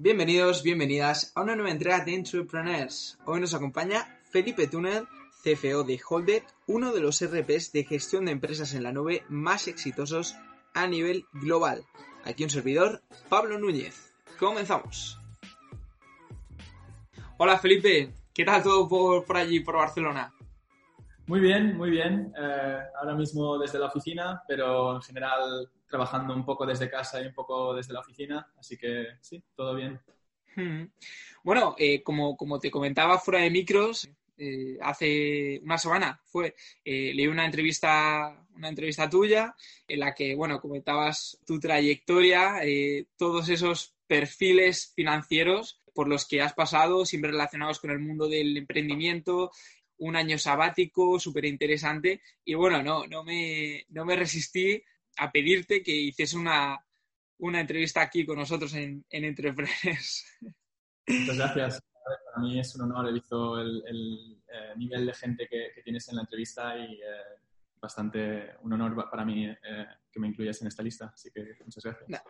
Bienvenidos, bienvenidas a una nueva entrega de Entrepreneurs. Hoy nos acompaña Felipe Túnel, CFO de Holded, uno de los RPs de gestión de empresas en la nube más exitosos a nivel global. Aquí un servidor, Pablo Núñez. Comenzamos. Hola Felipe, ¿qué tal todo por, allí, por Barcelona? Muy bien, muy bien. Eh, ahora mismo desde la oficina, pero en general trabajando un poco desde casa y un poco desde la oficina, así que sí, todo bien. Bueno, eh, como, como te comentaba fuera de micros, eh, hace una semana fue, eh, leí una entrevista, una entrevista tuya en la que, bueno, comentabas tu trayectoria, todos esos perfiles financieros por los que has pasado, siempre relacionados con el mundo del emprendimiento, un año sabático súper interesante y bueno, no, no, me, no me resistí a pedirte que hiciese una, entrevista aquí con nosotros en, en Entrepreneurs. Muchas gracias. Para mí es un honor. He visto el, eh, nivel de gente que, tienes en la entrevista y eh, bastante un honor para mí eh, que me incluyas en esta lista. Así que muchas gracias.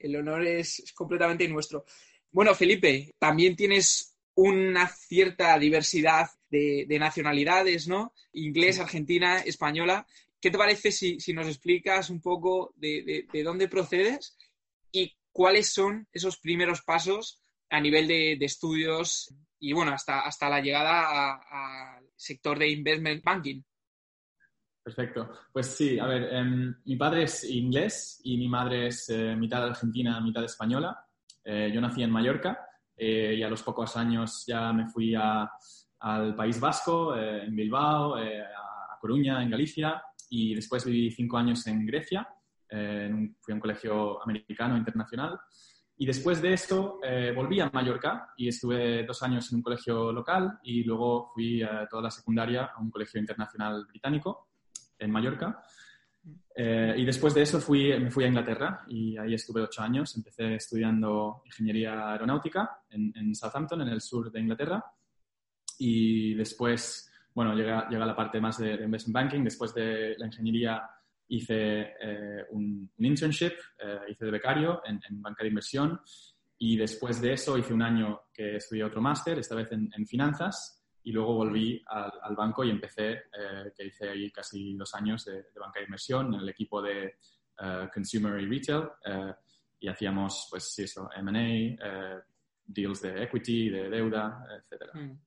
el, honor es, completamente nuestro. Bueno, Felipe, también tienes una cierta diversidad de, de, nacionalidades, ¿no? Inglés, argentina, española. ¿Qué te parece si, nos explicas un poco de, dónde procedes y cuáles son esos primeros pasos a nivel de, estudios y bueno, hasta, hasta la llegada al sector de investment banking? Perfecto. Pues sí, a ver, em, mi padre es inglés y mi madre es eh, mitad argentina, mitad española. Eh, yo nací en Mallorca eh, y a los pocos años ya me fui al País Vasco, en Bilbao, a Coruña, en Galicia, y después viví cinco años en Grecia, eh, fui a un colegio americano internacional. Y después de esto eh, volví a Mallorca y estuve dos años en un colegio local y luego fui toda la secundaria a un colegio internacional británico en Mallorca. Eh, y después de eso fui, me fui a Inglaterra y ahí estuve ocho años. Empecé estudiando ingeniería aeronáutica en, en Southampton, en el sur de Inglaterra. Y después bueno, llega, llega la parte más de, investment banking. Después de la ingeniería hice eh, un, internship, eh, hice de becario en, banca de inversión y después de eso hice un año que estudié otro máster, esta vez en, finanzas, y luego volví al, banco y empecé, eh, que hice ahí casi dos años de, banca de inversión en el equipo de Consumer y Retail y hacíamos, pues eso, M&A, deals de equity, de deuda, etcétera. Mm.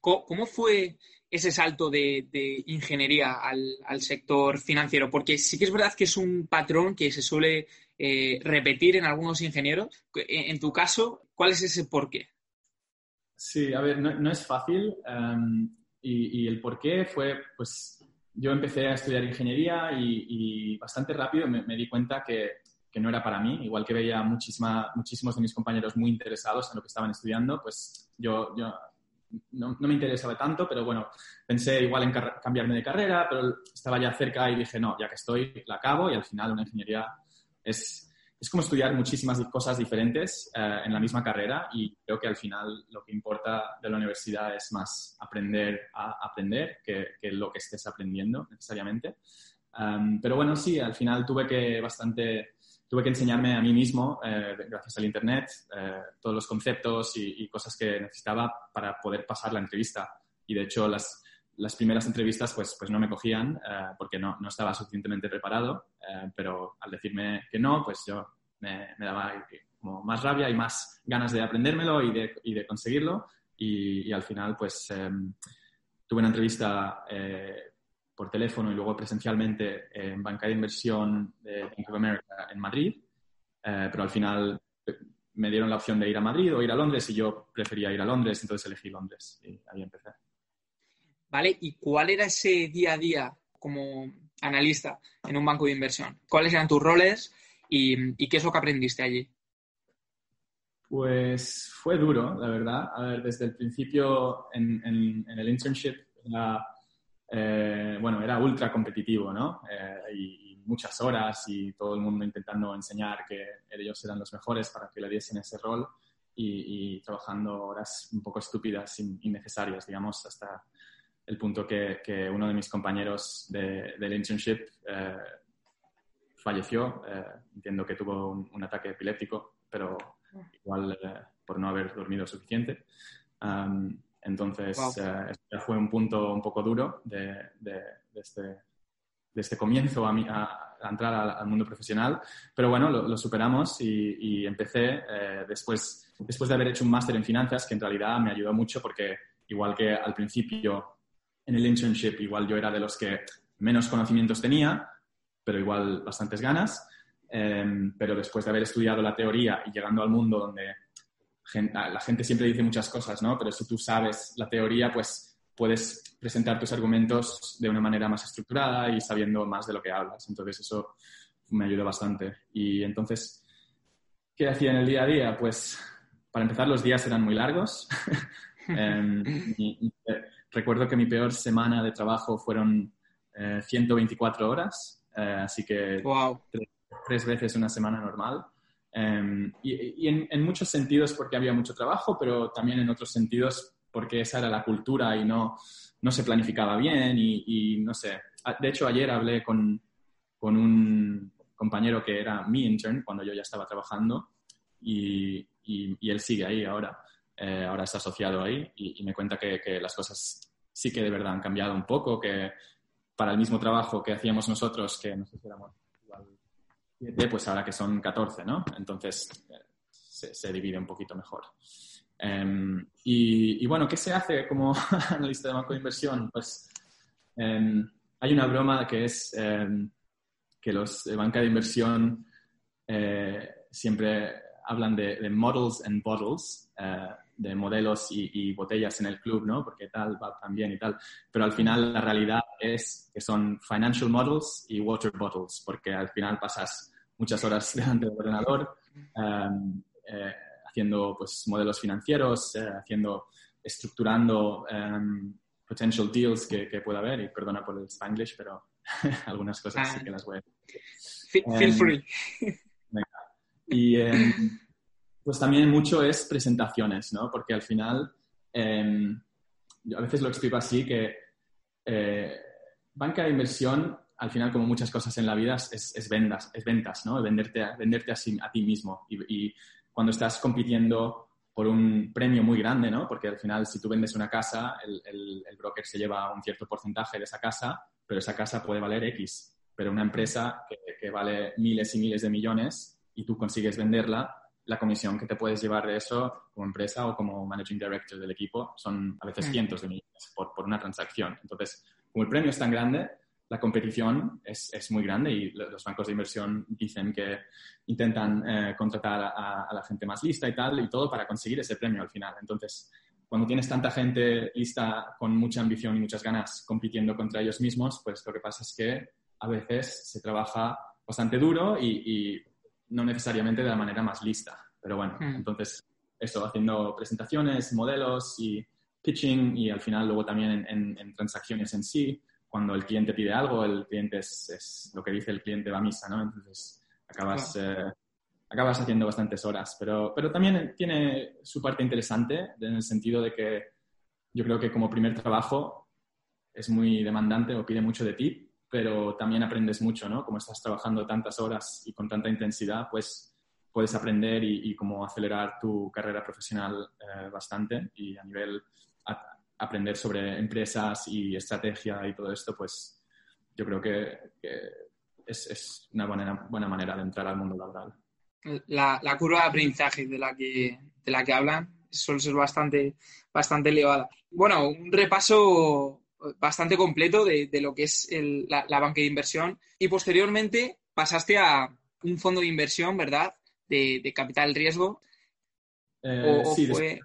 ¿Cómo fue ese salto de, ingeniería al, sector financiero? Porque sí que es verdad que es un patrón que se suele eh, repetir en algunos ingenieros. En, tu caso, ¿cuál es ese porqué? Sí, a ver, no, es fácil. Em, y, el porqué fue, pues, yo empecé a estudiar ingeniería y, bastante rápido me, di cuenta que, no era para mí. Igual que veía muchísima, muchísimos de mis compañeros muy interesados en lo que estaban estudiando, pues yo no, me interesaba tanto, pero bueno, pensé igual en cambiarme de carrera, pero estaba ya cerca y dije, no, ya que estoy, la acabo y al final una ingeniería es, es como estudiar muchísimas cosas diferentes eh, en la misma carrera y creo que al final lo que importa de la universidad es más aprender a aprender que, que lo que estés aprendiendo necesariamente. pero bueno, sí, al final tuve que bastante tuve que enseñarme a mí mismo, eh, gracias al Internet, eh, todos los conceptos y, cosas que necesitaba para poder pasar la entrevista. Y de hecho, las, las primeras entrevistas pues, pues no me cogían eh, porque no, no, estaba suficientemente preparado, pero al decirme que no, pues yo me, me, daba como más rabia y más ganas de aprendérmelo y de, y de conseguirlo. Y, y, al final, pues em, tuve una entrevista por teléfono y luego presencialmente en banca de inversión de Bank of America en Madrid, eh, pero al final eh, me dieron la opción de ir a Madrid o ir a Londres y yo prefería ir a Londres, entonces elegí Londres y ahí empecé. Vale, ¿y cuál era ese día a día como analista en un banco de inversión? ¿Cuáles eran tus roles y, qué es lo que aprendiste allí? Pues fue duro, la verdad. A ver, desde el principio en, en el internship la eh, bueno, era ultra competitivo, ¿no? Eh, y, muchas horas y todo el mundo intentando enseñar que ellos eran los mejores para que le diesen ese rol y, trabajando horas un poco estúpidas, innecesarias, digamos, hasta el punto que, uno de mis compañeros del internship eh, falleció. entiendo que tuvo un, ataque epiléptico, pero igual por no haber dormido suficiente. Entonces, fue un punto un poco duro de, de, este, de este, comienzo a, a, entrar al, mundo profesional, pero bueno, lo, superamos y, y empecé después, después de haber hecho un máster en finanzas, que en realidad me ayudó mucho porque igual que al principio en el internship, igual yo era de los que menos conocimientos tenía, pero igual bastantes ganas. Em, pero después de haber estudiado la teoría y llegando al mundo donde la gente siempre dice muchas cosas, ¿no? Pero si tú sabes la teoría, pues puedes presentar tus argumentos de una manera más estructurada y sabiendo más de lo que hablas. Entonces eso me ayudó bastante. Y entonces, ¿qué hacía en el día a día? Pues para empezar los días eran muy largos. Em, recuerdo que mi peor semana de trabajo fueron 124 eh, horas, eh, así que tres, veces una semana normal. Em, y, en, muchos sentidos porque había mucho trabajo, pero también en otros sentidos porque esa era la cultura y no, no se planificaba bien y, no sé. Ah, de hecho, ayer hablé con, con, un compañero que era mi intern cuando yo ya estaba trabajando y, y él sigue ahí ahora. Eh, ahora está asociado ahí y, me cuenta que, las cosas sí que de verdad han cambiado un poco, que para el mismo trabajo que hacíamos nosotros, que no sé si éramos igual 7, pues ahora que son 14, ¿no? Entonces eh, se, divide un poquito mejor. Em, y, bueno, ¿qué se hace como analista de banco de inversión? Pues em, hay una broma que es em, que los de banca de inversión eh, siempre hablan de, de, models and bottles de modelos y, botellas en el club, ¿no? Porque tal va tan bien y tal. Pero al final la realidad es que son financial models y water bottles, porque al final pasas muchas horas delante del ordenador um, eh, haciendo pues, modelos financieros, eh, haciendo, estructurando um, potential deals que, que pueda haber. Y perdona por el spanglish, pero algunas cosas sí que las voy a decir. Feel, free. Y pues también mucho es presentaciones, ¿no? Porque al final, em, yo a veces lo explico así, que eh, banca de inversión, al final, como muchas cosas en la vida, es, vendas, es ventas, ¿no? Venderte, a, venderte a, ti mismo. Y, cuando estás compitiendo por un premio muy grande, ¿no? Porque al final, si tú vendes una casa, el, broker se lleva un cierto porcentaje de esa casa, pero esa casa puede valer X. Pero una empresa que, que vale miles y miles de millones y tú consigues venderla, la comisión que te puedes llevar de eso como empresa o como managing director del equipo son a veces cientos de millones por, por, una transacción. Entonces, como el premio es tan grande, la competición es, es muy grande y los bancos de inversión dicen que intentan eh, contratar a, la gente más lista y tal, y todo para conseguir ese premio al final. Entonces, cuando tienes tanta gente lista con mucha ambición y muchas ganas compitiendo contra ellos mismos, pues lo que pasa es que a veces se trabaja bastante duro y, y no necesariamente de la manera más lista. Pero bueno, hmm. entonces eso, haciendo presentaciones, modelos y pitching y al final luego también en, transacciones en sí, cuando el cliente pide algo, el cliente es, lo que dice el cliente va a misa, ¿no? Entonces acabas, eh, acabas haciendo bastantes horas, pero, pero también tiene su parte interesante en el sentido de que yo creo que como primer trabajo es muy demandante o pide mucho de ti, pero también aprendes mucho, ¿no? Como estás trabajando tantas horas y con tanta intensidad, pues puedes aprender y, y como acelerar tu carrera profesional eh, bastante y a nivel aprender sobre empresas y estrategia y todo esto, pues yo creo que, es, es, una buena, buena manera de entrar al mundo laboral. La, la, curva de aprendizaje de la que, de la que hablan suele ser bastante, bastante elevada. Bueno, un repaso bastante completo de, lo que es la, banca de inversión y posteriormente pasaste a un fondo de inversión, ¿verdad? De, capital riesgo. Eh, sí, fue...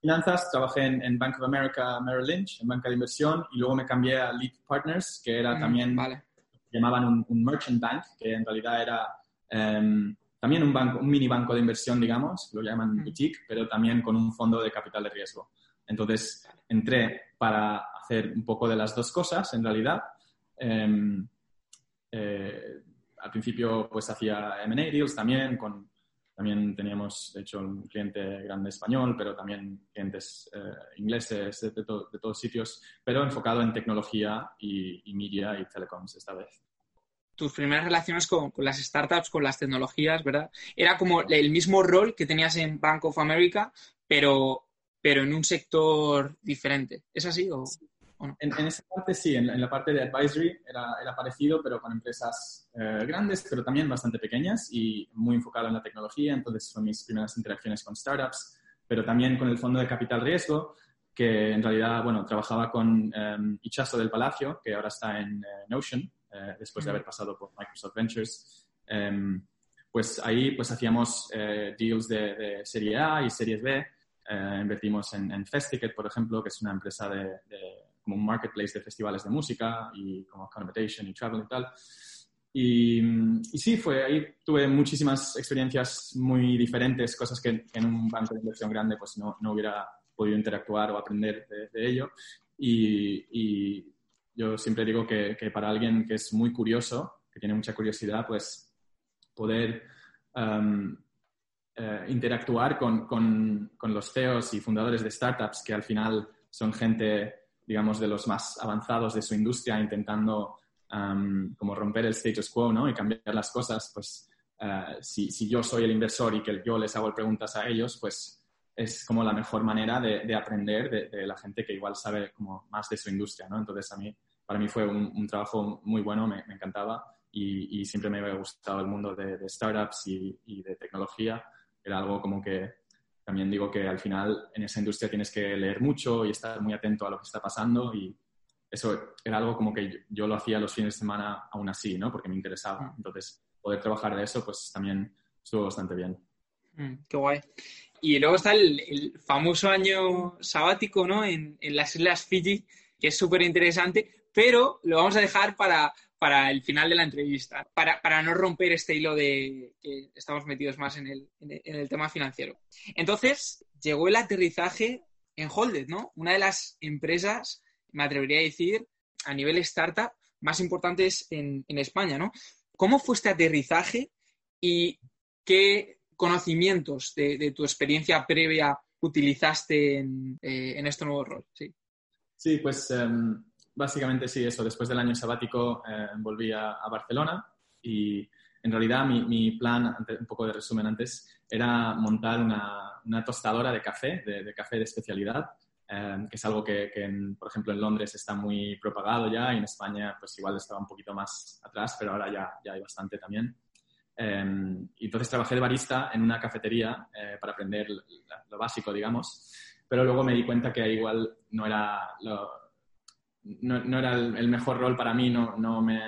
finanzas trabajé en, Bank of America Merrill Lynch, en banca de inversión, y luego me cambié a Lead Partners, que era mm, también, vale. llamaban un, merchant bank, que en realidad era em, también un, banco, un mini banco de inversión, digamos, lo llaman mm. boutique, pero también con un fondo de capital de riesgo. Entonces entré para hacer un poco de las dos cosas, en realidad. Em, eh, al principio pues hacía M&A deals también, con, también teníamos de hecho un cliente grande español, pero también clientes eh, ingleses de, de, todos sitios, pero enfocado en tecnología y, y media y telecoms esta vez. tus primeras relaciones con, las startups, con las tecnologías, ¿verdad? Era como el mismo rol que tenías en Bank of America, pero, pero en un sector diferente. ¿Es así o, no? En, esa parte sí, en, la parte de advisory era, era parecido, pero con empresas eh, grandes, pero también bastante pequeñas y muy enfocado en la tecnología. Entonces son mis primeras interacciones con startups, pero también con el fondo de capital riesgo, que en realidad, bueno, trabajaba con um, del Palacio, que ahora está en eh, Notion, eh, después de haber pasado por Microsoft Ventures. Em, pues ahí pues hacíamos deals de, de, Serie A y Series B, eh, invertimos en, en Festicket, por ejemplo, que es una empresa de, como un marketplace de festivales de música y como accommodation y travel y tal. Y, sí, fue ahí tuve muchísimas experiencias muy diferentes, cosas que, en un banco de inversión grande pues no, no hubiera podido interactuar o aprender de, ello. Y, y, yo siempre digo que, que, para alguien que es muy curioso, que tiene mucha curiosidad, pues poder um, eh, interactuar con, con, con, los CEOs y fundadores de startups que al final son gente, digamos, de los más avanzados de su industria intentando como romper el status quo ¿no? y cambiar las cosas, pues uh, si, si, yo soy el inversor y que yo les hago preguntas a ellos, pues es como la mejor manera de, de aprender de, de, la gente que igual sabe como más de su industria, ¿no? Entonces a mí, para mí fue un, un trabajo muy bueno, me, me encantaba y, y, siempre me había gustado el mundo de, startups y, y de tecnología era algo como que también digo que al final en esa industria tienes que leer mucho y estar muy atento a lo que está pasando y eso era algo como que yo, lo hacía los fines de semana aún así, ¿no? Porque me interesaba. Mm. Entonces, poder trabajar de eso, pues también estuvo bastante bien. Mm, qué guay. Y luego está el, famoso año sabático, ¿no? En, en las Islas Fiji, que es súper interesante, pero lo vamos a dejar para, para el final de la entrevista, para, para, no romper este hilo de que estamos metidos más en el, en el, tema financiero. Entonces, llegó el aterrizaje en Holded, ¿no? Una de las empresas, me atrevería a decir, a nivel startup, más importantes en, en España, ¿no? ¿Cómo fue este aterrizaje y qué conocimientos de, tu experiencia previa utilizaste en, eh, en este nuevo rol? Sí, sí pues um básicamente sí, eso. Después del año sabático eh, volví a, Barcelona y en realidad mi, plan, un poco de resumen antes, era montar una, tostadora de café, de, café de especialidad, eh, que es algo que, por ejemplo, en Londres está muy propagado ya y en España pues igual estaba un poquito más atrás, pero ahora ya, ya hay bastante también. Eh, y entonces trabajé de barista en una cafetería para aprender lo, básico, digamos, pero luego me di cuenta que igual no era lo, no, era el, mejor rol para mí, no, no, me,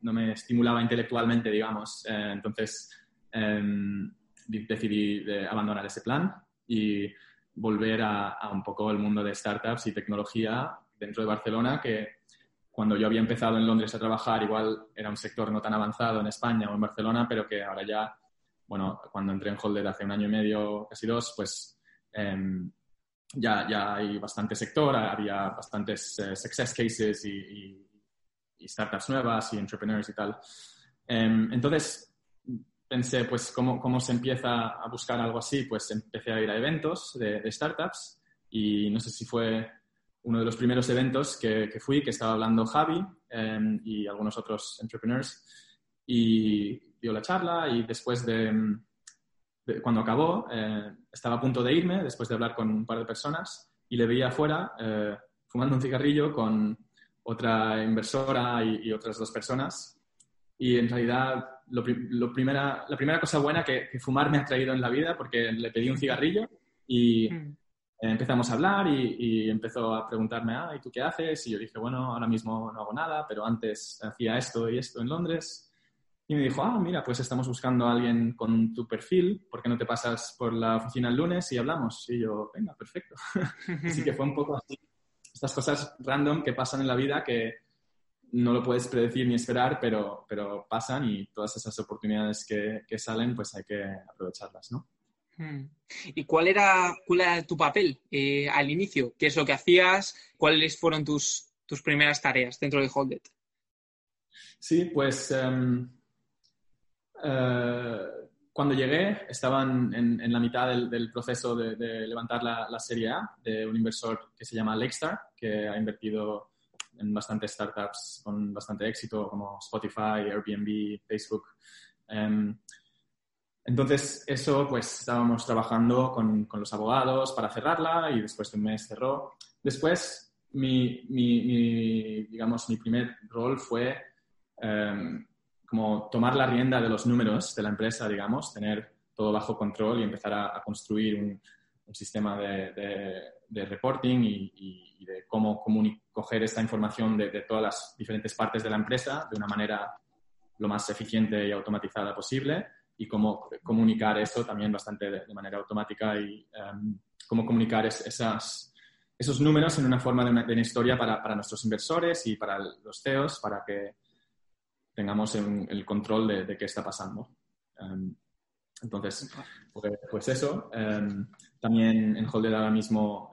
no me estimulaba intelectualmente, digamos. Eh, entonces em, decidí abandonar ese plan y volver a, un poco el mundo de startups y tecnología dentro de Barcelona, que cuando yo había empezado en Londres a trabajar, igual era un sector no tan avanzado en España o en Barcelona, pero que ahora ya, bueno, cuando entré en Holder hace un año y medio, casi dos, pues em, ya, ya hay bastante sector, había bastantes eh, success cases y, startups nuevas y entrepreneurs y tal. Em, entonces pensé, pues, ¿cómo, ¿cómo, se empieza a buscar algo así? Pues empecé a ir a eventos de, startups y no sé si fue uno de los primeros eventos que, que fui, que estaba hablando Javi em, y algunos otros entrepreneurs y dio la charla y después de cuando acabó, eh, estaba a punto de irme después de hablar con un par de personas y le veía afuera eh, fumando un cigarrillo con otra inversora y, otras dos personas. Y en realidad, lo, primera, la primera cosa buena que, fumar me ha traído en la vida, porque le pedí un cigarrillo y mm. empezamos a hablar y, y, empezó a preguntarme, ah, ¿y tú qué haces? Y yo dije, bueno, ahora mismo no hago nada, pero antes hacía esto y esto en Londres. Y me dijo, ah, mira, pues estamos buscando a alguien con tu perfil, ¿por qué no te pasas por la oficina el lunes y hablamos? Y yo, venga, perfecto. así que fue un poco así. Estas cosas random que pasan en la vida que no lo puedes predecir ni esperar, pero, pero pasan y todas esas oportunidades que, que salen, pues hay que aprovecharlas, ¿no? Hmm. ¿Y cuál era, cuál tu papel eh, al inicio? ¿Qué es lo que hacías? ¿Cuáles fueron tus, tus primeras tareas dentro de Holded? Sí, pues em, eh, cuando llegué, estaban en, la mitad del, proceso de, levantar la, Serie A de un inversor que se llama Lakestar, que ha invertido en bastantes startups con bastante éxito como Spotify, Airbnb, Facebook. Em, entonces, eso, pues estábamos trabajando con, con, los abogados para cerrarla y después de un mes cerró. Después, mi, mi, digamos, mi primer rol fue em, como tomar la rienda de los números de la empresa, digamos, tener todo bajo control y empezar a, construir un, un sistema de, de, reporting y, y, de cómo coger esta información de, de todas las diferentes partes de la empresa de una manera lo más eficiente y automatizada posible y cómo comunicar eso también bastante de, manera automática y um, cómo comunicar esas, esos números en una forma de una, historia para, para, nuestros inversores y para los CEOs para que tengamos el control de, de, qué está pasando. Um, entonces, pues, pues eso. Um, también en Holded ahora mismo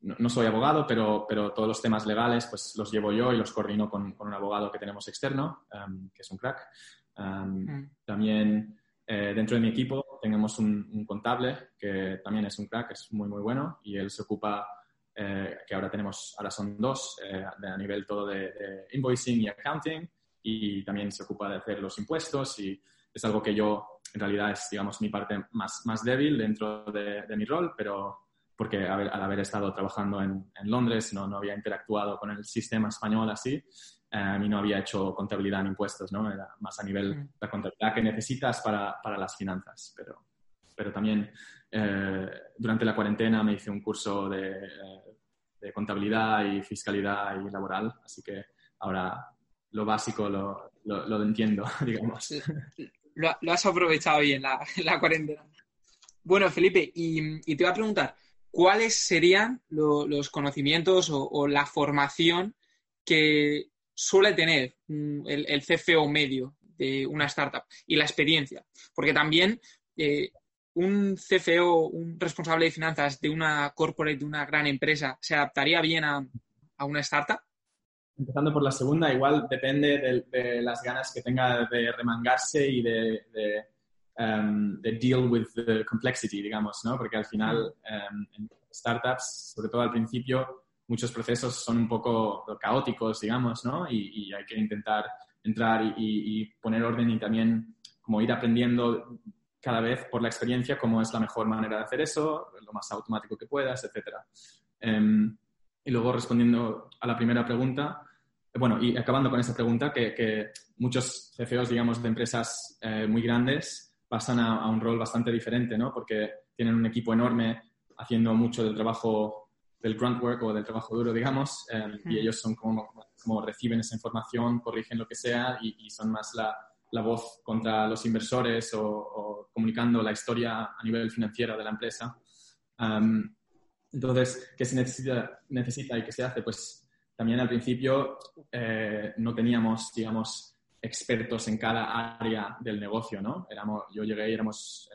no, soy abogado, pero, pero todos los temas legales pues los llevo yo y los coordino con, con un abogado que tenemos externo, que es un crack. Mm. También eh, dentro de mi equipo tenemos un, contable que también es un crack, es muy, muy bueno y él se ocupa, eh, que ahora tenemos, ahora son dos, eh, a nivel todo de, invoicing y accounting y también se ocupa de hacer los impuestos y es algo que yo en realidad es, digamos, mi parte más, más débil dentro de, mi rol, pero porque al haber estado trabajando en, en Londres no, no había interactuado con el sistema español así a mí no había hecho contabilidad en impuestos, ¿no? Era más a nivel de la contabilidad que necesitas para, para las finanzas. Pero, pero también eh, durante la cuarentena me hice un curso de, eh, de, contabilidad y fiscalidad y laboral, así que ahora lo básico lo, lo, entiendo, digamos. Lo, has aprovechado bien la, la cuarentena. Bueno, Felipe, y, te voy a preguntar, ¿cuáles serían los conocimientos o, la formación que, suele tener mm, el, CFO medio de una startup y la experiencia. Porque también eh, un CFO, un responsable de finanzas de una corporate, de una gran empresa, ¿se adaptaría bien a, una startup? Empezando por la segunda, igual depende de, las ganas que tenga de remangarse y de, de, um, deal with the complexity, digamos, ¿no? Porque al final, um, en startups, sobre todo al principio, muchos procesos son un poco caóticos, digamos, ¿no? Y, hay que intentar entrar y, poner orden y también como ir aprendiendo cada vez por la experiencia cómo es la mejor manera de hacer eso, lo más automático que puedas, etc. Em, y luego respondiendo a la primera pregunta, bueno, y acabando con esa pregunta, que, muchos CFOs, digamos, de empresas eh, muy grandes pasan a, a, un rol bastante diferente, ¿no? Porque tienen un equipo enorme haciendo mucho del trabajo del grunt work o del trabajo duro, digamos, em, y ellos son como, como, reciben esa información, corrigen lo que sea y, son más la, la, voz contra los inversores o, comunicando la historia a nivel financiero de la empresa. Em, entonces, ¿qué se necesita, necesita y qué se hace? Pues también al principio eh, no teníamos, digamos, expertos en cada área del negocio, ¿no? Éramos, yo llegué y éramos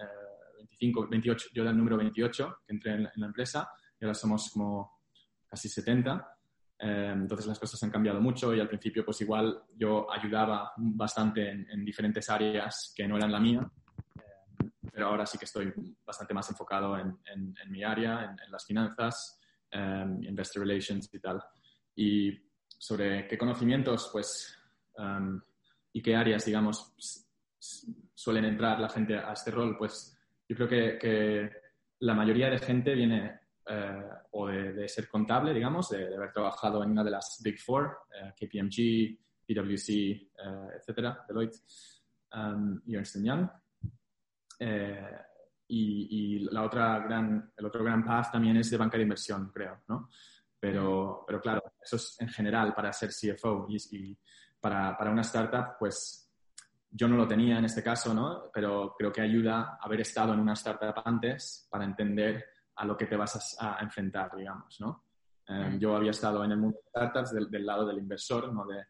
25, eh, 28, yo era el número 28 que entré en la empresa y ahora somos como casi 70. Eh, entonces las cosas han cambiado mucho y al principio pues igual yo ayudaba bastante en, diferentes áreas que no eran la mía, eh, pero ahora sí que estoy bastante más enfocado en, en mi área, en, las finanzas, eh, investor relations y tal. Y sobre qué conocimientos pues y qué áreas digamos suelen entrar la gente a este rol, pues yo creo que, que la mayoría de gente viene eh, o de, ser contable, digamos, de, haber trabajado en una de las Big Four, eh, KPMG, PwC, eh, etcétera, Deloitte um, y Ernst Young. Y, la otra gran, el otro gran path también es de banca de inversión, creo, ¿no? Pero, pero claro, eso es en general para ser CFO y, para, para, una startup, pues yo no lo tenía en este caso, ¿no? Pero creo que ayuda haber estado en una startup antes para entender a lo que te vas a, enfrentar, digamos, ¿no? Eh, yo había estado en el mundo de startups del, lado del inversor, no de,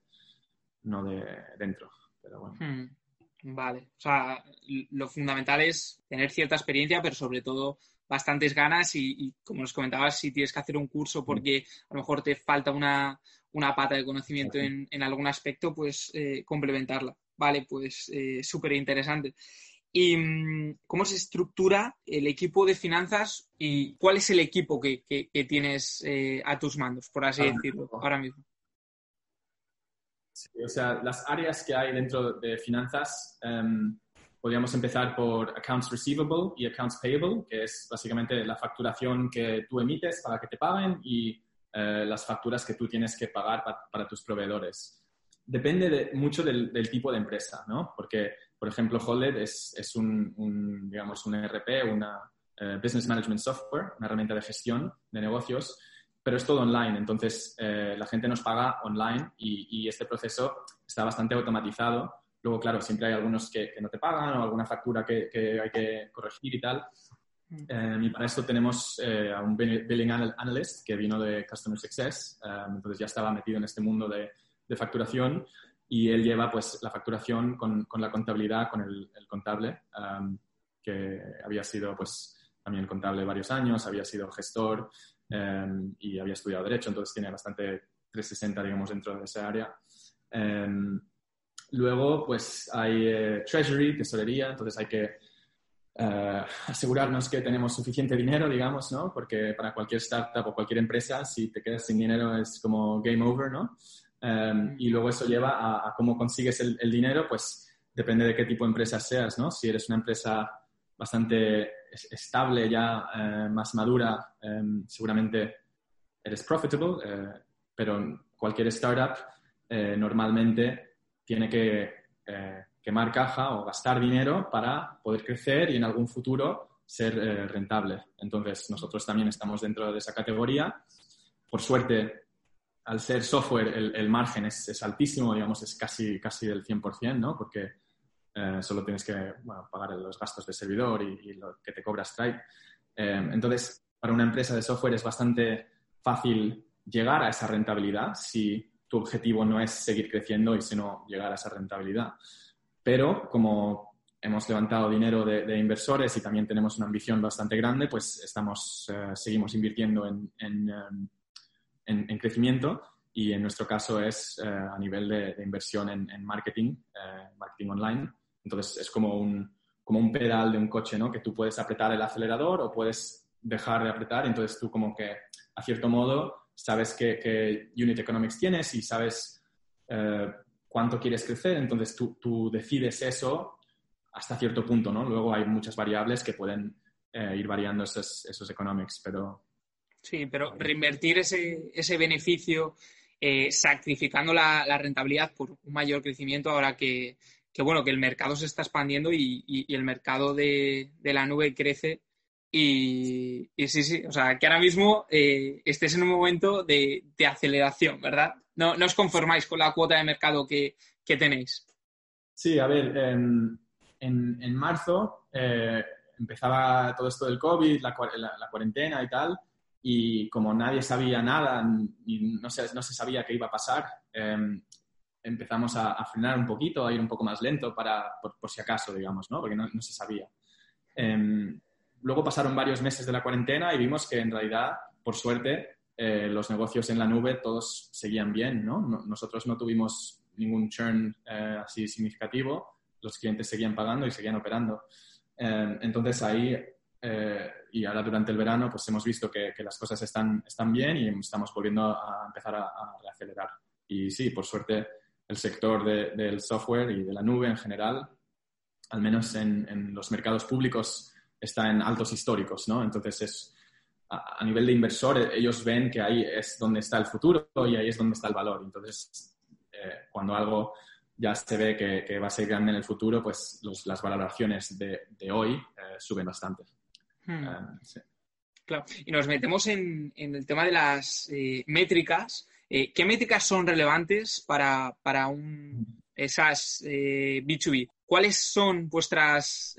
no de dentro, pero bueno. Hmm. Vale, o sea, lo fundamental es tener cierta experiencia, pero sobre todo bastantes ganas y, como nos comentabas, si tienes que hacer un curso porque a lo mejor te falta una, una pata de conocimiento en, en, algún aspecto, pues eh, complementarla. Vale, pues eh, súper interesante. ¿Y mm, cómo se estructura el equipo de finanzas y cuál es el equipo que, tienes eh, a tus mandos, por así decirlo, ahora mismo? Sí, o sea, las áreas que hay dentro de finanzas, em, podríamos empezar por accounts receivable y accounts payable, que es básicamente la facturación que tú emites para que te paguen y eh, las facturas que tú tienes que pagar para tus proveedores. Depende de, mucho del, tipo de empresa, ¿no? Porque, por ejemplo, Holled es, es un, digamos, un ERP, una eh, Business Management Software, una herramienta de gestión de negocios, pero es todo online. Entonces, eh, la gente nos paga online y, este proceso está bastante automatizado. Luego, claro, siempre hay algunos que, no te pagan o alguna factura que, que hay que corregir y tal. Eh, y para esto tenemos eh, a un Billing Analyst que vino de Customer Success, eh, entonces ya estaba metido en este mundo de, de, facturación y él lleva pues la facturación con, con la contabilidad, con el, contable, que había sido pues también contable varios años, había sido gestor y había estudiado Derecho, entonces tiene bastante 360, digamos, dentro de esa área. Luego, pues hay Treasury, tesorería, entonces hay que eh, asegurarnos que tenemos suficiente dinero, digamos, ¿no? Porque para cualquier startup o cualquier empresa, si te quedas sin dinero es como game over, ¿no? Em, y luego eso lleva a, cómo consigues el, dinero, pues depende de qué tipo de empresa seas, ¿no? Si eres una empresa bastante estable, ya eh, más madura, em, seguramente eres profitable, eh, pero cualquier startup normalmente tiene que quemar caja o gastar dinero para poder crecer y en algún futuro ser eh, rentable. Entonces, nosotros también estamos dentro de esa categoría. Por suerte, al ser software, el, margen es, altísimo, digamos, es casi, casi del 100%, ¿no? Porque eh, solo tienes que pagar los gastos de servidor y, lo que te cobra Stripe. Eh, entonces, para una empresa de software es bastante fácil llegar a esa rentabilidad si tu objetivo no es seguir creciendo y sino llegar a esa rentabilidad. Pero como hemos levantado dinero de, inversores y también tenemos una ambición bastante grande, pues estamos, eh, seguimos invirtiendo en, em, en, en, crecimiento y en nuestro caso es eh, a nivel de, inversión en, marketing, eh, marketing online. Entonces es como un, como un pedal de un coche, ¿no? Que tú puedes apretar el acelerador o puedes dejar de apretar. Entonces tú como que, a cierto modo, sabes qué, qué unit economics tienes y sabes cuánto quieres crecer, entonces tú, tú, decides eso hasta cierto punto, ¿no? Luego hay muchas variables que pueden eh, ir variando esos, esos economics, pero... Sí, pero reinvertir ese, ese beneficio eh, sacrificando la, la, rentabilidad por un mayor crecimiento ahora que, que, bueno, que el mercado se está expandiendo y, y, el mercado de, de, la nube crece y, sí, sí, o sea, que ahora mismo eh, estés en un momento de, de aceleración, ¿verdad? no, os conformáis con la cuota de mercado que, tenéis. Sí, a ver, en, marzo eh, empezaba todo esto del COVID, la, cuarentena y tal, y como nadie sabía nada y no se, no se sabía qué iba a pasar, em, empezamos a, frenar un poquito, a ir un poco más lento para, por, si acaso, digamos, ¿no? Porque no, se sabía. Luego pasaron varios meses de la cuarentena y vimos que en realidad, por suerte, eh, los negocios en la nube todos seguían bien, ¿no? nosotros no tuvimos ningún churn eh, así significativo, los clientes seguían pagando y seguían operando. Eh, entonces ahí, y ahora durante el verano, pues hemos visto que, las cosas están, están bien y estamos volviendo a empezar a, reacelerar. Y sí, por suerte, el sector del software y de la nube en general, al menos en, en los mercados públicos, está en altos históricos, ¿no? Entonces es a, nivel de inversor, eh, ellos ven que ahí es donde está el futuro y ahí es donde está el valor. Entonces, eh, cuando algo ya se ve que, va a ser grande en el futuro, pues las valoraciones de, hoy eh, suben bastante. Hmm. Claro. Y nos metemos en, el tema de las métricas. ¿Qué métricas son relevantes para, un, esas B2B? ¿Cuáles son vuestras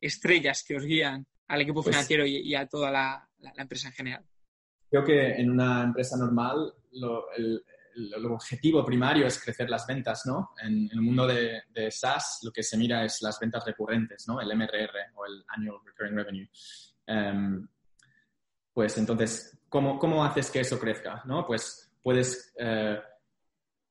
estrellas que os guían al equipo pues financiero y, a toda la, empresa en general? Creo que en una empresa normal el, objetivo primario es crecer las ventas, ¿no? En, el mundo de, SaaS lo que se mira es las ventas recurrentes, ¿no? El MRR o el Annual Recurring Revenue. Em, pues entonces, ¿cómo, ¿cómo, haces que eso crezca? ¿no? Pues puedes, eh,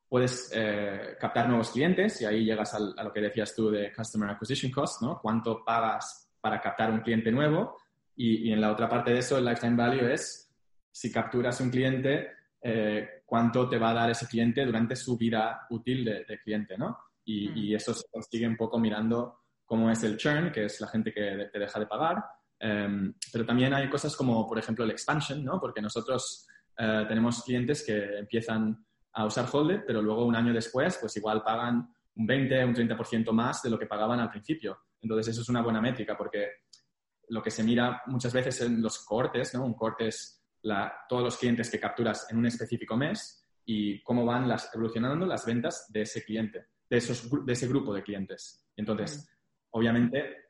puedes eh, captar nuevos clientes y ahí llegas a lo que decías tú de Customer Acquisition Cost, ¿no? ¿Cuánto pagas para captar un cliente nuevo. Y, en la otra parte de eso, el lifetime value es si capturas un cliente, eh, cuánto te va a dar ese cliente durante su vida útil de, cliente, ¿no? Y, eso se consigue un poco mirando cómo es el churn, que es la gente que te deja de pagar. Em, pero también hay cosas como, por ejemplo, el expansion, ¿no? Porque nosotros eh, tenemos clientes que empiezan a usar Holder, pero luego un año después, pues igual pagan un 20, un 30% más de lo que pagaban al principio. Entonces, eso es una buena métrica porque lo que se mira muchas veces en los cortes, ¿no? Un corte es todos los clientes que capturas en un específico mes y cómo van las, evolucionando las ventas de ese cliente, de, esos, de ese grupo de clientes. Entonces, obviamente,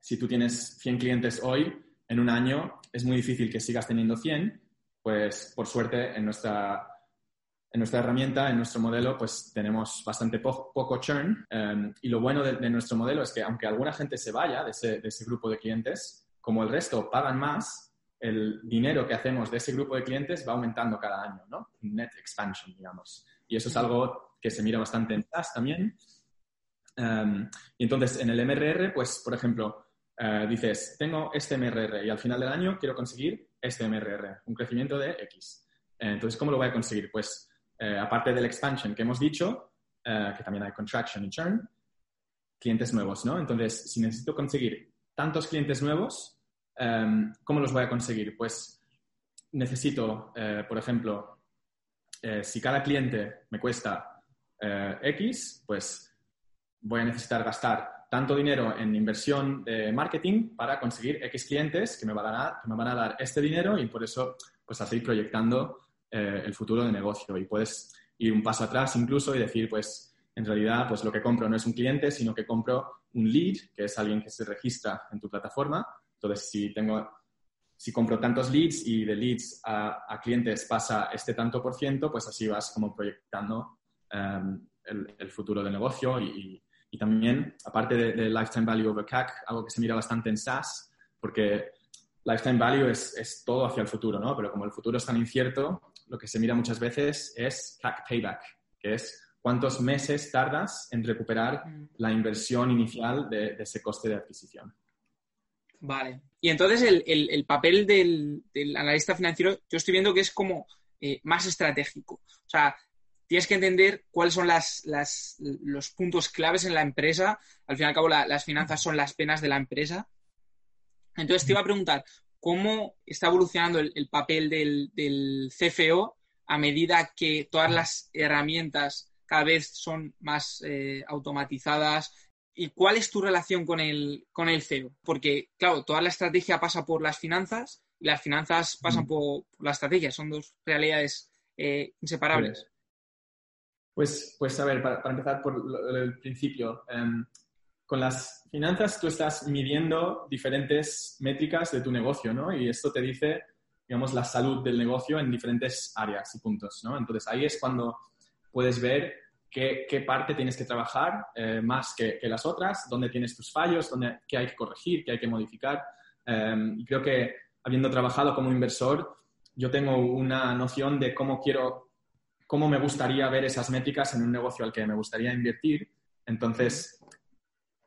si tú tienes 100 clientes hoy, en un año es muy difícil que sigas teniendo 100, pues por suerte en nuestra, en nuestra herramienta, en nuestro modelo, pues tenemos bastante poco churn. Em, y lo bueno de, nuestro modelo es que aunque alguna gente se vaya de ese, de ese grupo de clientes, como el resto pagan más, el dinero que hacemos de ese grupo de clientes va aumentando cada año, ¿no? Net expansion, digamos. Y eso es algo que se mira bastante en SaaS también. Em, y entonces, en el MRR, pues, por ejemplo, eh, dices, tengo este MRR y al final del año quiero conseguir este MRR, un crecimiento de X. Entonces, ¿cómo lo voy a conseguir? Pues, eh, aparte del expansion que hemos dicho, que también hay contraction y churn, clientes nuevos, ¿no? Entonces, si necesito conseguir tantos clientes nuevos, Em, ¿Cómo los voy a conseguir? Pues necesito, eh, por ejemplo, eh, si cada cliente me cuesta eh, X, pues voy a necesitar gastar tanto dinero en inversión de marketing para conseguir X clientes que me van a que me van a dar este dinero y por eso pues así proyectando el futuro de negocio. Y puedes ir un paso atrás incluso y decir, pues en realidad pues lo que compro no es un cliente, sino que compro un lead, que es alguien que se registra en tu plataforma entonces, si tengo, si compro tantos leads y de leads a, clientes pasa este tanto por ciento, pues así vas como proyectando em, el, futuro del negocio y, también, aparte de, Lifetime Value over CAC, algo que se mira bastante en SaaS, porque Lifetime Value es, es todo hacia el futuro, ¿no? Pero como el futuro es tan incierto, lo que se mira muchas veces es CAC Payback, que es cuántos meses tardas en recuperar mm. la inversión inicial de ese coste de adquisición. Vale. Y entonces el, papel del, analista financiero, yo estoy viendo que es como eh, más estratégico. O sea, tienes que entender cuáles son los puntos claves en la empresa. Al fin y al cabo, las finanzas son las penas de la empresa. Entonces te iba a preguntar, ¿cómo está evolucionando el, papel del, CFO a medida que todas las herramientas cada vez son más eh, automatizadas, ¿Y cuál es tu relación con el, con el CEO? Porque, claro, toda la estrategia pasa por las finanzas y las finanzas pasan por, la estrategia. Son dos realidades eh, inseparables. Pues, pues, a ver, para, empezar por el principio, em, con las finanzas tú estás midiendo diferentes métricas de tu negocio, ¿no? Y esto te dice, digamos, la salud del negocio en diferentes áreas y puntos, ¿no? Entonces ahí es cuando puedes ver qué, parte tienes que trabajar eh, más que, las otras, dónde tienes tus fallos, dónde, qué hay que corregir, qué hay que modificar. Em, y creo que habiendo trabajado como inversor, yo tengo una noción de cómo quiero, cómo me gustaría ver esas métricas en un negocio al que me gustaría invertir. Entonces,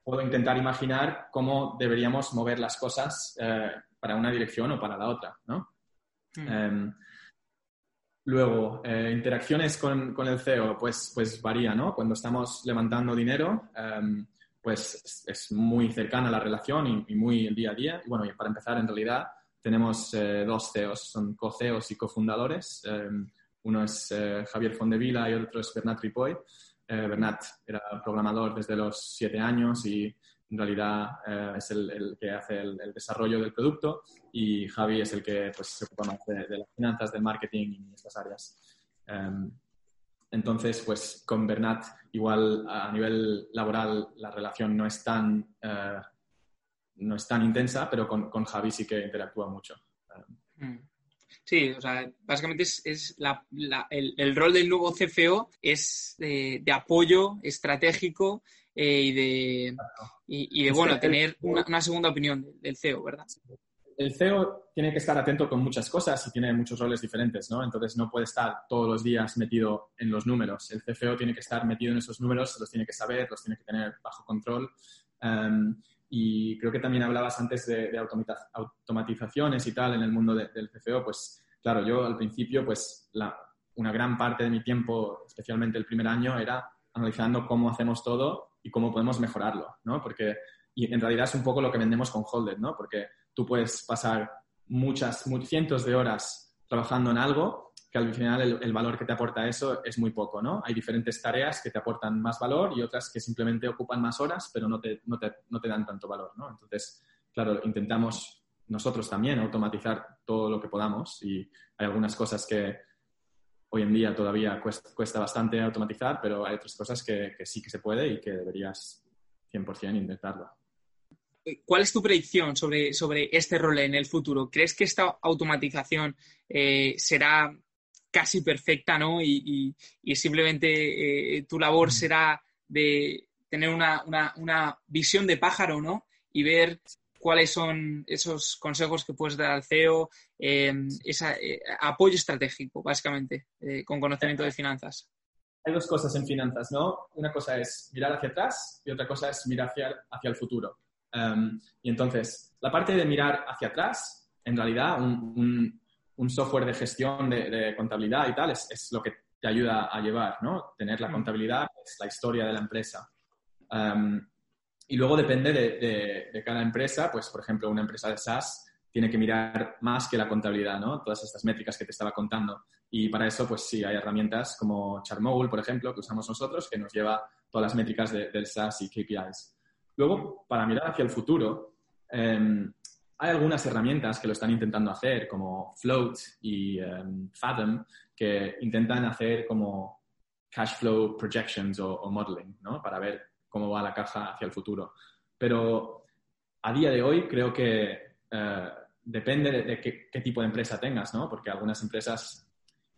puedo intentar imaginar cómo deberíamos mover las cosas eh, para una dirección o para la otra, ¿no? Hmm. Em, Luego, eh, interacciones con, el CEO, pues, pues varía, ¿no? Cuando estamos levantando dinero, em, pues es, muy cercana la relación y, muy el día a día. Y bueno, y para empezar, en realidad, tenemos eh, dos CEOs, son co-CEOs y cofundadores. Em, uno es eh, Javier Fondevila y otro es Bernat Ripoll. Bernat era programador desde los siete años y en realidad eh, es el, que hace el, desarrollo del producto y Javi es el que pues, se ocupa más de, las finanzas, del marketing y estas áreas. Em, entonces, pues con Bernat igual a nivel laboral la relación no es tan, eh, no es tan intensa, pero con, con, Javi sí que interactúa mucho. Mm. Sí, o sea, básicamente es, el, rol del nuevo CFO es de, de apoyo estratégico eh, y de, y, de bueno, tener una, segunda opinión del CEO, ¿verdad? El CEO tiene que estar atento con muchas cosas y tiene muchos roles diferentes, ¿no? Entonces no puede estar todos los días metido en los números. El CFO tiene que estar metido en esos números, los tiene que saber, los tiene que tener bajo control. Em, y creo que también hablabas antes de, automatizaciones y tal en el mundo del CFO. Pues claro, yo al principio, pues la, una gran parte de mi tiempo, especialmente el primer año, era analizando cómo hacemos todo y cómo podemos mejorarlo, ¿no? Porque, y en realidad es un poco lo que vendemos con Holded, ¿no? Porque tú puedes pasar muchas, cientos de horas trabajando en algo al final el, valor que te aporta eso es muy poco, ¿no? Hay diferentes tareas que te aportan más valor y otras que simplemente ocupan más horas, pero no te, no te, no te dan tanto valor, ¿no? Entonces, claro, intentamos nosotros también automatizar todo lo que podamos y hay algunas cosas que hoy en día todavía cuesta, bastante automatizar, pero hay otras cosas que, sí que se puede y que deberías 100% intentarlo. ¿Cuál es tu predicción sobre, sobre este rol en el futuro? ¿Crees que esta automatización eh, será casi perfecta, ¿no? Y, simplemente eh, tu labor será de tener una, una, visión de pájaro, ¿no? Y ver cuáles son esos consejos que puedes dar al CEO, eh, ese eh, apoyo estratégico, básicamente, eh, con conocimiento de finanzas. Hay dos cosas en finanzas, ¿no? Una cosa es mirar hacia atrás y otra cosa es mirar hacia, hacia el futuro. Em, y entonces, la parte de mirar hacia atrás, en realidad, un, un, software de gestión de, contabilidad y tal es, es, lo que te ayuda a llevar, ¿no? Tener la mm. contabilidad es la historia de la empresa. Um, y luego depende de, cada empresa, pues por ejemplo, una empresa de SaaS tiene que mirar más que la contabilidad, ¿no? Todas estas métricas que te estaba contando. Y para eso, pues sí, hay herramientas como Charmogul, por ejemplo, que usamos nosotros, que nos lleva todas las métricas del SaaS y KPIs. Luego, para mirar hacia el futuro, em, hay algunas herramientas que lo están intentando hacer, como Float y em, Fathom, que intentan hacer como cash flow projections o, modeling, ¿no? Para ver cómo va la caja hacia el futuro. Pero a día de hoy creo que eh, depende de, qué, tipo de empresa tengas, ¿no? Porque algunas empresas...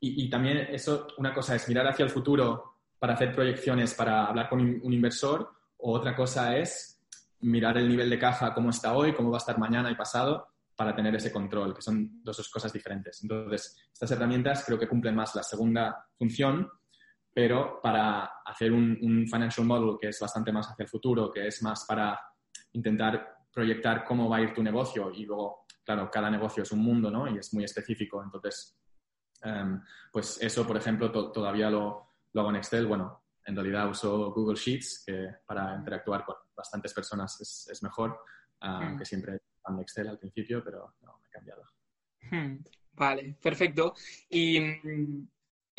Y, también eso, una cosa es mirar hacia el futuro para hacer proyecciones, para hablar con un inversor, o otra cosa es mirar el nivel de caja, cómo está hoy, cómo va a estar mañana y pasado, para tener ese control, que son dos cosas diferentes. Entonces, estas herramientas creo que cumplen más la segunda función pero para hacer un, financial model que es bastante más hacia el futuro, que es más para intentar proyectar cómo va a ir tu negocio y luego, claro, cada negocio es un mundo, ¿no? Y es muy específico. Entonces, em, pues eso, por ejemplo, todavía lo, lo, hago en Excel. Bueno, en realidad uso Google Sheets, que para interactuar con bastantes personas es, es mejor, aunque ah, mm. siempre en Excel al principio, pero no, me he cambiado. Hmm, vale, perfecto. Y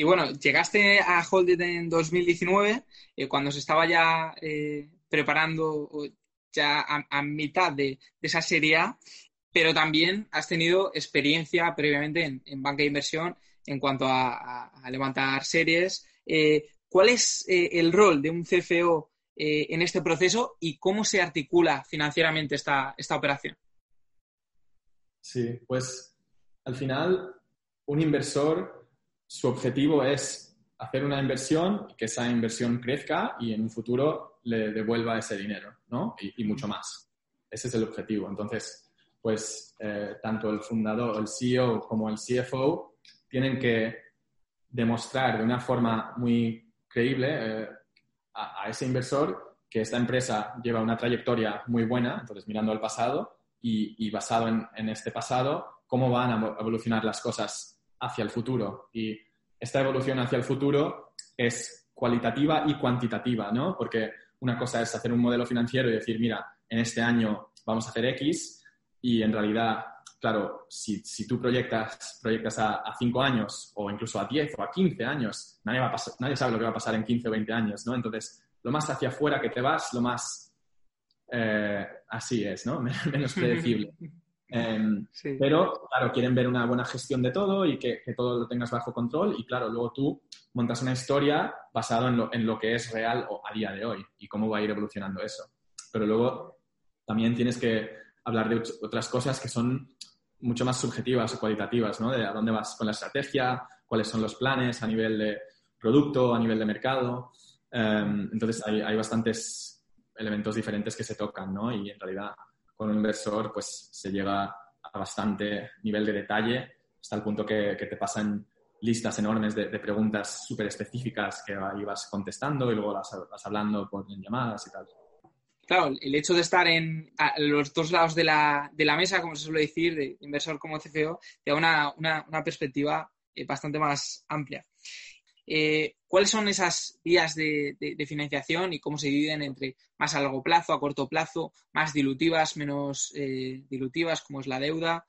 y bueno, llegaste a Holded en 2019, eh, cuando se estaba ya eh, preparando ya a, mitad de, esa serie A, pero también has tenido experiencia previamente en, banca de inversión en cuanto a, levantar series. Eh, ¿Cuál es el rol de un CFO en este proceso y cómo se articula financieramente esta, esta operación? Sí, pues al final un inversor su objetivo es hacer una inversión, que esa inversión crezca y en un futuro le devuelva ese dinero, ¿no? Y, mucho más. Ese es el objetivo. Entonces, pues eh, tanto el fundador, el CEO como el CFO tienen que demostrar de una forma muy creíble eh, a, ese inversor que esta empresa lleva una trayectoria muy buena, entonces mirando al pasado y, basado en, en, este pasado, cómo van a evolucionar las cosas hacia el futuro. Y esta evolución hacia el futuro es cualitativa y cuantitativa, ¿no? Porque una cosa es hacer un modelo financiero y decir, mira, en este año vamos a hacer X y en realidad, claro, si, si tú proyectas, proyectas a, cinco años o incluso a 10 o a 15 años, nadie, va a nadie sabe lo que va a pasar en 15 o 20 años, ¿no? Entonces, lo más hacia afuera que te vas, lo más eh, así es, ¿no? Menos predecible. Em, pero, claro, quieren ver una buena gestión de todo y que, todo lo tengas bajo control y, claro, luego tú montas una historia basada en lo, en lo que es real a día de hoy y cómo va a ir evolucionando eso. Pero luego también tienes que hablar de otras cosas que son mucho más subjetivas o cualitativas, ¿no? De a dónde vas con la estrategia, cuáles son los planes a nivel de producto, a nivel de mercado. Em, entonces, hay, hay bastantes elementos diferentes que se tocan, ¿no? Y en realidad con un inversor pues se llega a bastante nivel de detalle hasta el punto que, te pasan listas enormes de, preguntas súper específicas que ahí vas contestando y luego las vas hablando por llamadas y tal. Claro, el hecho de estar en los dos lados de la, de la, mesa, como se suele decir, de inversor como CFO, te da una, una, perspectiva bastante más amplia. ¿Cuáles son esas vías de, financiación y cómo se dividen entre más a largo plazo, a corto plazo, más dilutivas, menos dilutivas, como es la deuda?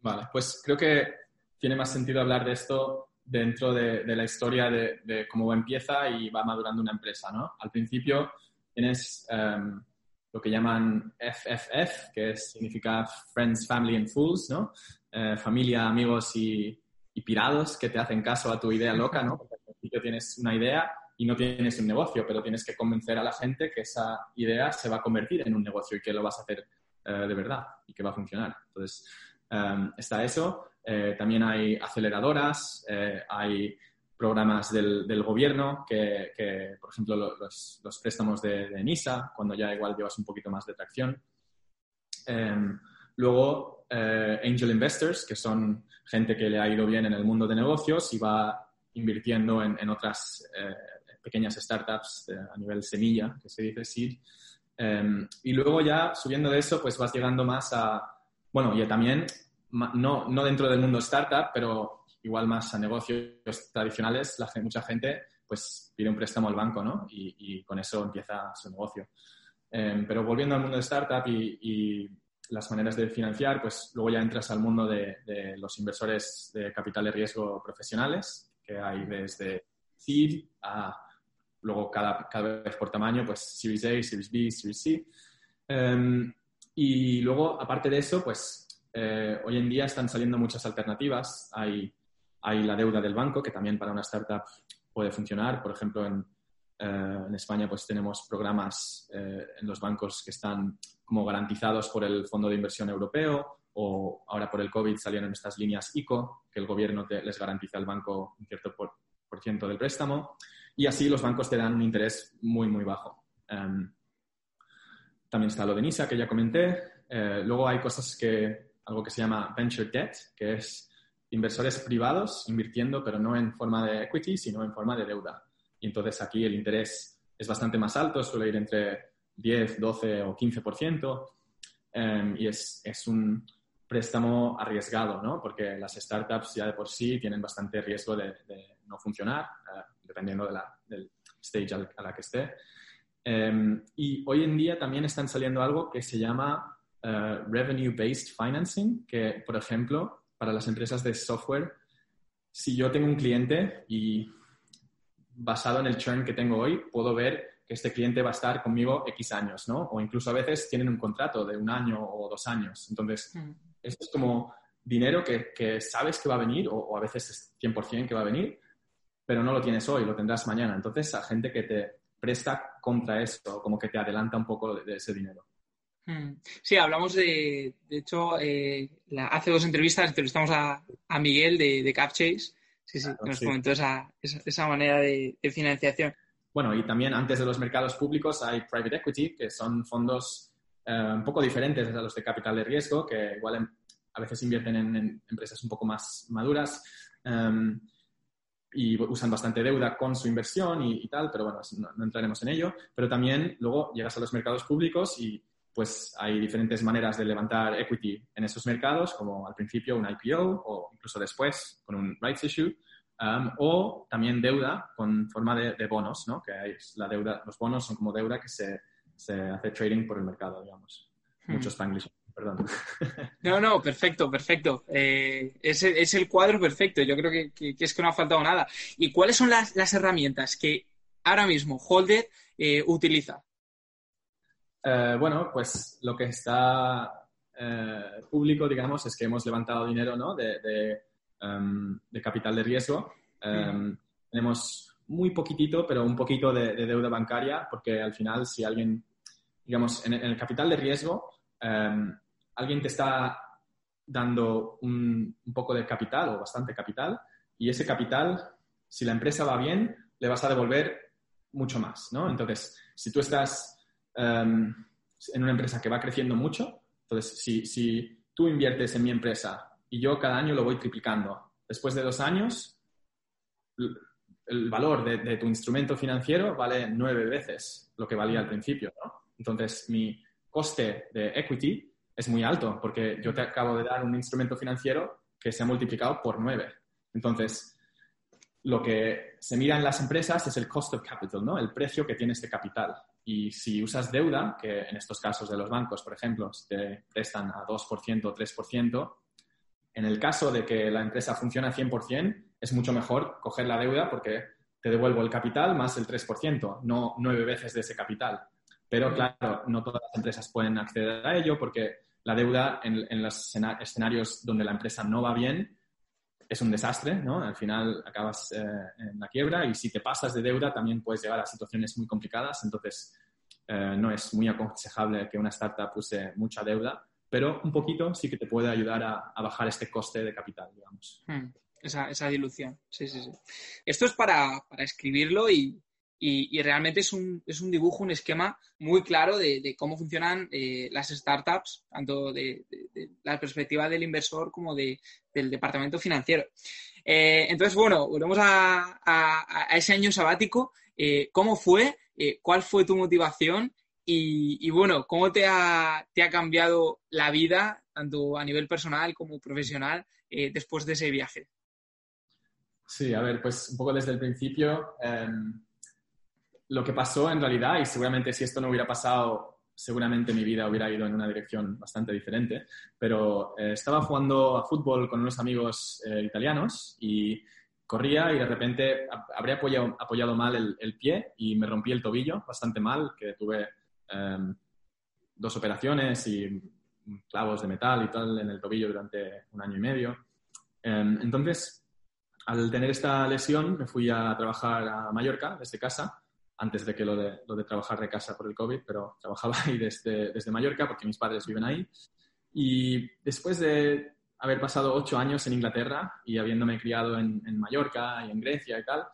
Vale, pues creo que tiene más sentido hablar de esto dentro de, la historia de, cómo empieza y va madurando una empresa, ¿no? Al principio tienes em, lo que llaman FFF, que significa Friends, Family and Fools, ¿no? Eh, familia, amigos y, pirados que te hacen caso a tu idea loca, ¿no? Porque al principio tienes una idea y no tienes un negocio, pero tienes que convencer a la gente que esa idea se va a convertir en un negocio y que lo vas a hacer eh, de verdad y que va a funcionar. Entonces, em, está eso. Eh, también hay aceleradoras, hay programas del, gobierno, que, por ejemplo, los, préstamos de, NISA, cuando ya igual llevas un poquito más de tracción. Em, luego, eh, angel investors, que son gente que le ha ido bien en el mundo de negocios y va invirtiendo en, otras eh, pequeñas startups a nivel semilla, que se dice seed. Em, y luego ya subiendo de eso, pues vas llegando más a, bueno, y también, no, no dentro del mundo startup, pero igual más a negocios tradicionales, la, mucha gente pues pide un préstamo al banco, ¿no? Y, con eso empieza su negocio. Em, pero volviendo al mundo de startup y, las maneras de financiar, pues luego ya entras al mundo de, los inversores de capital de riesgo profesionales, que hay desde seed a luego cada, cada vez por tamaño, pues Series A, Series B, Series C. Em, y luego, aparte de eso, pues eh, hoy en día están saliendo muchas alternativas. Hay hay la deuda del banco, que también para una startup puede funcionar. Por ejemplo, en, eh, España pues tenemos programas eh, en los bancos que están como garantizados por el Fondo de Inversión Europeo o ahora por el COVID salieron estas líneas ICO, que el gobierno les garantiza al banco un cierto por, ciento del préstamo. Y así los bancos te dan un interés muy, muy bajo. Em, también está lo de NISA, que ya comenté. Eh, luego hay cosas que, algo que se llama venture debt, que es inversores privados invirtiendo, pero no en forma de equity, sino en forma de deuda. Y entonces aquí el interés es bastante más alto, suele ir entre 10, 12 o 15%, em, y es, es, un préstamo arriesgado, ¿no? Porque las startups ya de por sí tienen bastante riesgo de, no funcionar, eh, dependiendo de la, del stage a la que esté. Em, y hoy en día también están saliendo algo que se llama eh, Revenue-Based Financing, que, por ejemplo, para las empresas de software, si yo tengo un cliente y basado en el churn que tengo hoy, puedo ver que este cliente va a estar conmigo X años, ¿no? O incluso a veces tienen un contrato de un año o dos años. Entonces, mm. esto es como dinero que, que, sabes que va a venir, o, a veces es 100% que va a venir, pero no lo tienes hoy, lo tendrás mañana. Entonces, a gente que te presta contra esto, como que te adelanta un poco de ese dinero. Mm. Sí, hablamos de, de hecho, eh, hace dos entrevistas entrevistamos a, a Miguel de, de CapChase, sí, sí, que nos comentó esa, esa, manera de, financiación. Bueno, y también antes de los mercados públicos hay private equity, que son fondos eh, un poco diferentes a los de capital de riesgo, que igual em, a veces invierten en, empresas un poco más maduras em, y usan bastante deuda con su inversión y, tal, pero bueno, no, no, entraremos en ello. Pero también luego llegas a los mercados públicos y pues hay diferentes maneras de levantar equity en esos mercados, como al principio un IPO o incluso después con un rights issue, um, o también deuda con forma de, bonos, ¿no? Que hay la deuda, los bonos son como deuda que se, se hace trading por el mercado, digamos. Hmm. Muchos Spanglish, perdón. No, no, perfecto, perfecto. Eh, es, es, el cuadro perfecto. Yo creo que, que, es que no ha faltado nada. ¿Y cuáles son las, las herramientas que ahora mismo Holder eh, utiliza? Eh, bueno, pues lo que está eh, público, digamos, es que hemos levantado dinero ¿no? de, em, capital de riesgo. Em, tenemos muy poquitito, pero un poquito de, deuda bancaria, porque al final si alguien, digamos, en, el capital de riesgo, em, alguien te está dando un, un, poco de capital o bastante capital, y ese capital, si la empresa va bien, le vas a devolver mucho más, ¿no? Entonces, si tú estás Em, en una empresa que va creciendo mucho. Entonces, si, si tú inviertes en mi empresa y yo cada año lo voy triplicando, después de dos años, el valor de, tu instrumento financiero vale nueve veces lo que valía al principio. Entonces, mi coste de equity es muy alto porque yo te acabo de dar un instrumento financiero que se ha multiplicado por nueve. Entonces, lo que se mira en las empresas es el cost of capital, ¿no? El precio que tiene este capital. Y si usas deuda, que en estos casos de los bancos, por ejemplo, te prestan a 2% o 3%, en el caso de que la empresa funcione a 100%, es mucho mejor coger la deuda porque te devuelvo el capital más el 3%, no nueve veces de ese capital. Pero claro, no todas las empresas pueden acceder a ello porque la deuda en, los escenarios donde la empresa no va bien es un desastre, ¿no? Al final acabas eh, en la quiebra y si te pasas de deuda también puedes llegar a situaciones muy complicadas, entonces eh, no es muy aconsejable que una startup use mucha deuda, pero un poquito sí que te puede ayudar a, bajar este coste de capital, digamos. Hmm, esa, esa, dilución, sí, sí, sí. Esto es para, para escribirlo y, y, realmente es un, es un, dibujo, un esquema muy claro de, cómo funcionan eh, las startups, tanto de, la perspectiva del inversor como del departamento financiero. Eh, entonces, bueno, volvemos a, ese año sabático. Eh, ¿Cómo fue? ¿Cuál fue tu motivación? Y, bueno, ¿cómo te ha, te ha, cambiado la vida, tanto a nivel personal como profesional, después de ese viaje? Sí, a ver, pues un poco desde el principio em, lo que pasó en realidad, y seguramente si esto no hubiera pasado, seguramente mi vida hubiera ido en una dirección bastante diferente, pero eh, estaba jugando a fútbol con unos amigos eh, italianos y corría y de repente habría apoyado, apoyado mal el, pie y me rompí el tobillo bastante mal, que tuve em, dos operaciones y clavos de metal y tal en el tobillo durante un año y medio. Em, entonces, al tener esta lesión, me fui a trabajar a Mallorca desde casa antes de que lo de, lo de trabajar de casa por el COVID, pero trabajaba ahí desde, desde Mallorca porque mis padres viven ahí. Y después de haber pasado ocho años en Inglaterra y habiéndome criado en, en Mallorca y en Grecia y tal,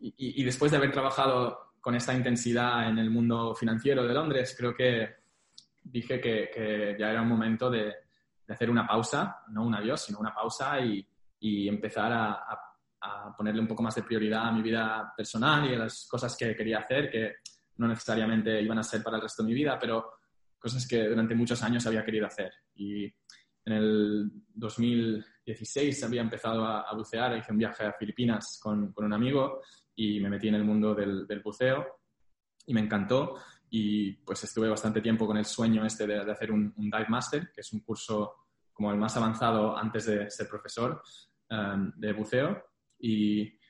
y, y, después de haber trabajado con esta intensidad en el mundo financiero de Londres, creo que dije que, que ya era un momento de, de, hacer una pausa, no un adiós, sino una pausa y, y empezar a, a a ponerle un poco más de prioridad a mi vida personal y a las cosas que quería hacer, que no necesariamente iban a ser para el resto de mi vida, pero cosas que durante muchos años había querido hacer. Y en el 2016 había empezado a, bucear, hice un viaje a Filipinas con, con, un amigo y me metí en el mundo del, del, buceo y me encantó y pues estuve bastante tiempo con el sueño este de, de hacer un, un, Dive Master, que es un curso como el más avanzado antes de ser profesor um, de buceo y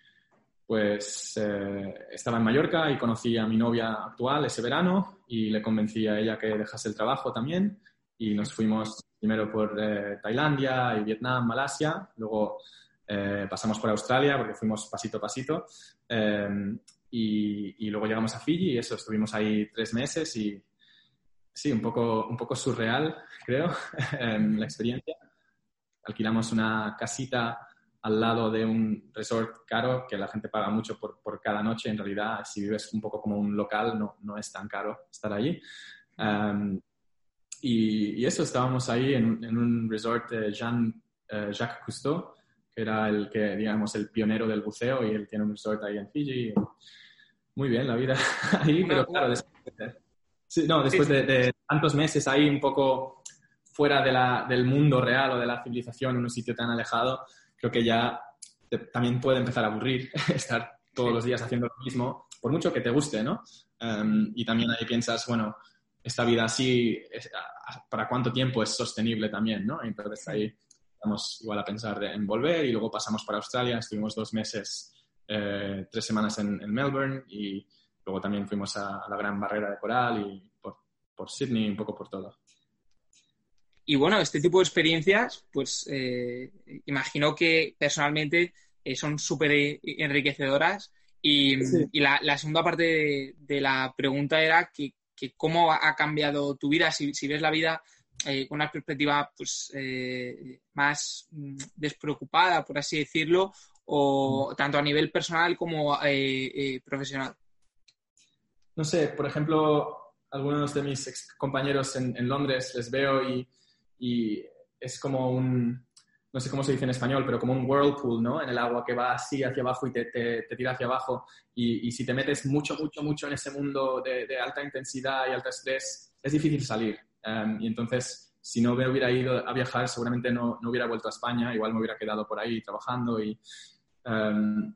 pues eh, estaba en Mallorca y conocí a mi novia actual ese verano y le convencí a ella que dejase el trabajo también. Y nos fuimos primero por eh, Tailandia y Vietnam, Malasia, luego eh, pasamos por Australia porque fuimos pasito a pasito. Y, y, luego llegamos a Fiji y eso, estuvimos ahí tres meses y sí, un poco, un poco surreal creo la experiencia. Alquilamos una casita al lado de un resort caro que la gente paga mucho por, por, cada noche. En realidad, si vives un poco como un local, no, no es tan caro estar allí. Um, y, y, eso, estábamos ahí en, en un resort de Jean, uh, Jacques Cousteau, que era el que, digamos, el pionero del buceo y él tiene un resort ahí en Fiji. Muy bien la vida ahí, pero claro, después, de, sí, no, después de, de, tantos meses ahí un poco fuera de la, del mundo real o de la civilización, en un sitio tan alejado, creo que ya también puede empezar a aburrir estar todos los días haciendo lo mismo, por mucho que te guste, ¿no? Em, y también ahí piensas, bueno, esta vida así, ¿para cuánto tiempo es sostenible también, ¿no? Entonces ahí vamos igual a pensar en volver y luego pasamos para Australia, estuvimos dos meses, eh, tres semanas en, Melbourne y luego también fuimos a, la Gran Barrera de Coral y por, por Sydney, un poco por todo. Y bueno, este tipo de experiencias, pues eh, imagino que personalmente eh, son súper enriquecedoras. Y, la, segunda parte de, la pregunta era que, cómo ha cambiado tu vida, si, ves la vida eh, con una perspectiva pues, más mm, despreocupada, por así decirlo, o mm. tanto a nivel personal como profesional. No sé, por ejemplo, algunos de mis ex compañeros en, en Londres les veo y y es como un, no sé cómo se dice en español, pero como un whirlpool, ¿no? En el agua que va así hacia abajo y te, te, tira hacia abajo. Y, y, si te metes mucho, mucho, mucho en ese mundo de, de alta intensidad y alto estrés, es difícil salir. Em, y entonces si no me hubiera ido a viajar, seguramente no, no hubiera vuelto a España, igual me hubiera quedado por ahí trabajando y em,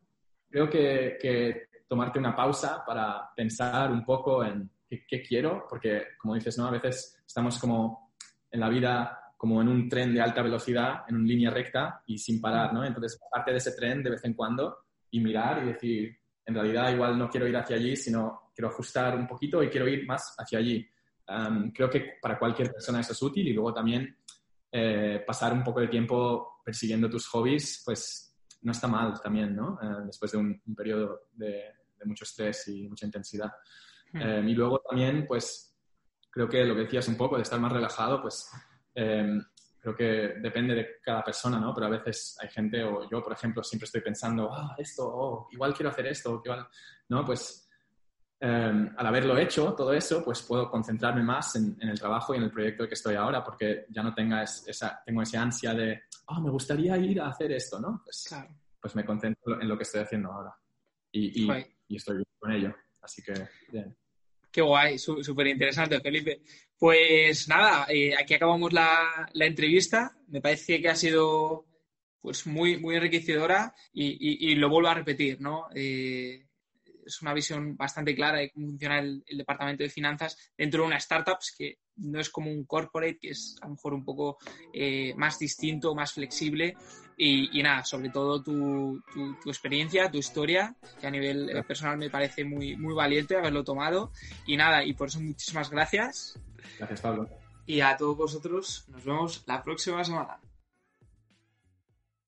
creo que, que, tomarte una pausa para pensar un poco en qué, qué, quiero, porque como dices, ¿no? A veces estamos como en la vida como en un tren de alta velocidad, en una línea recta y sin parar, ¿no? Entonces, parte de ese tren de vez en cuando y mirar y decir, en realidad igual no quiero ir hacia allí, sino quiero ajustar un poquito y quiero ir más hacia allí. creo que para cualquier persona eso es útil y luego también eh, pasar un poco de tiempo persiguiendo tus hobbies, pues no está mal también, ¿no? Eh, después de un, periodo de, mucho estrés y mucha intensidad. Hmm. Eh, y luego también, pues, creo que lo que decías un poco de estar más relajado, pues creo que depende de cada persona, ¿no? Pero a veces hay gente, o yo, por ejemplo, siempre estoy pensando, ah, esto, oh, igual quiero hacer esto, igual, ¿no? Pues em, al haberlo hecho, todo eso, pues puedo concentrarme más en, el trabajo y en el proyecto que estoy ahora, porque ya no tenga esa, tengo esa ansia de, oh, me gustaría ir a hacer esto, ¿no? Pues, pues me concentro en lo que estoy haciendo ahora y, y, y estoy con ello. Así que, bien. Qué guay, súper interesante, Felipe. Pues nada, eh, aquí acabamos la, entrevista. Me parece que ha sido pues muy, muy enriquecedora y, lo vuelvo a repetir, ¿no? Eh, es una visión bastante clara de cómo funciona el, departamento de finanzas dentro de una startup que no es como un corporate, que es a lo mejor un poco eh, más distinto, más flexible. Y, nada, sobre todo tu, tu, experiencia, tu historia, que a nivel eh, personal me parece muy, muy valiente haberlo tomado. Y nada, y por eso muchísimas gracias. Gracias, Pablo. Y a todos vosotros, nos vemos la próxima semana.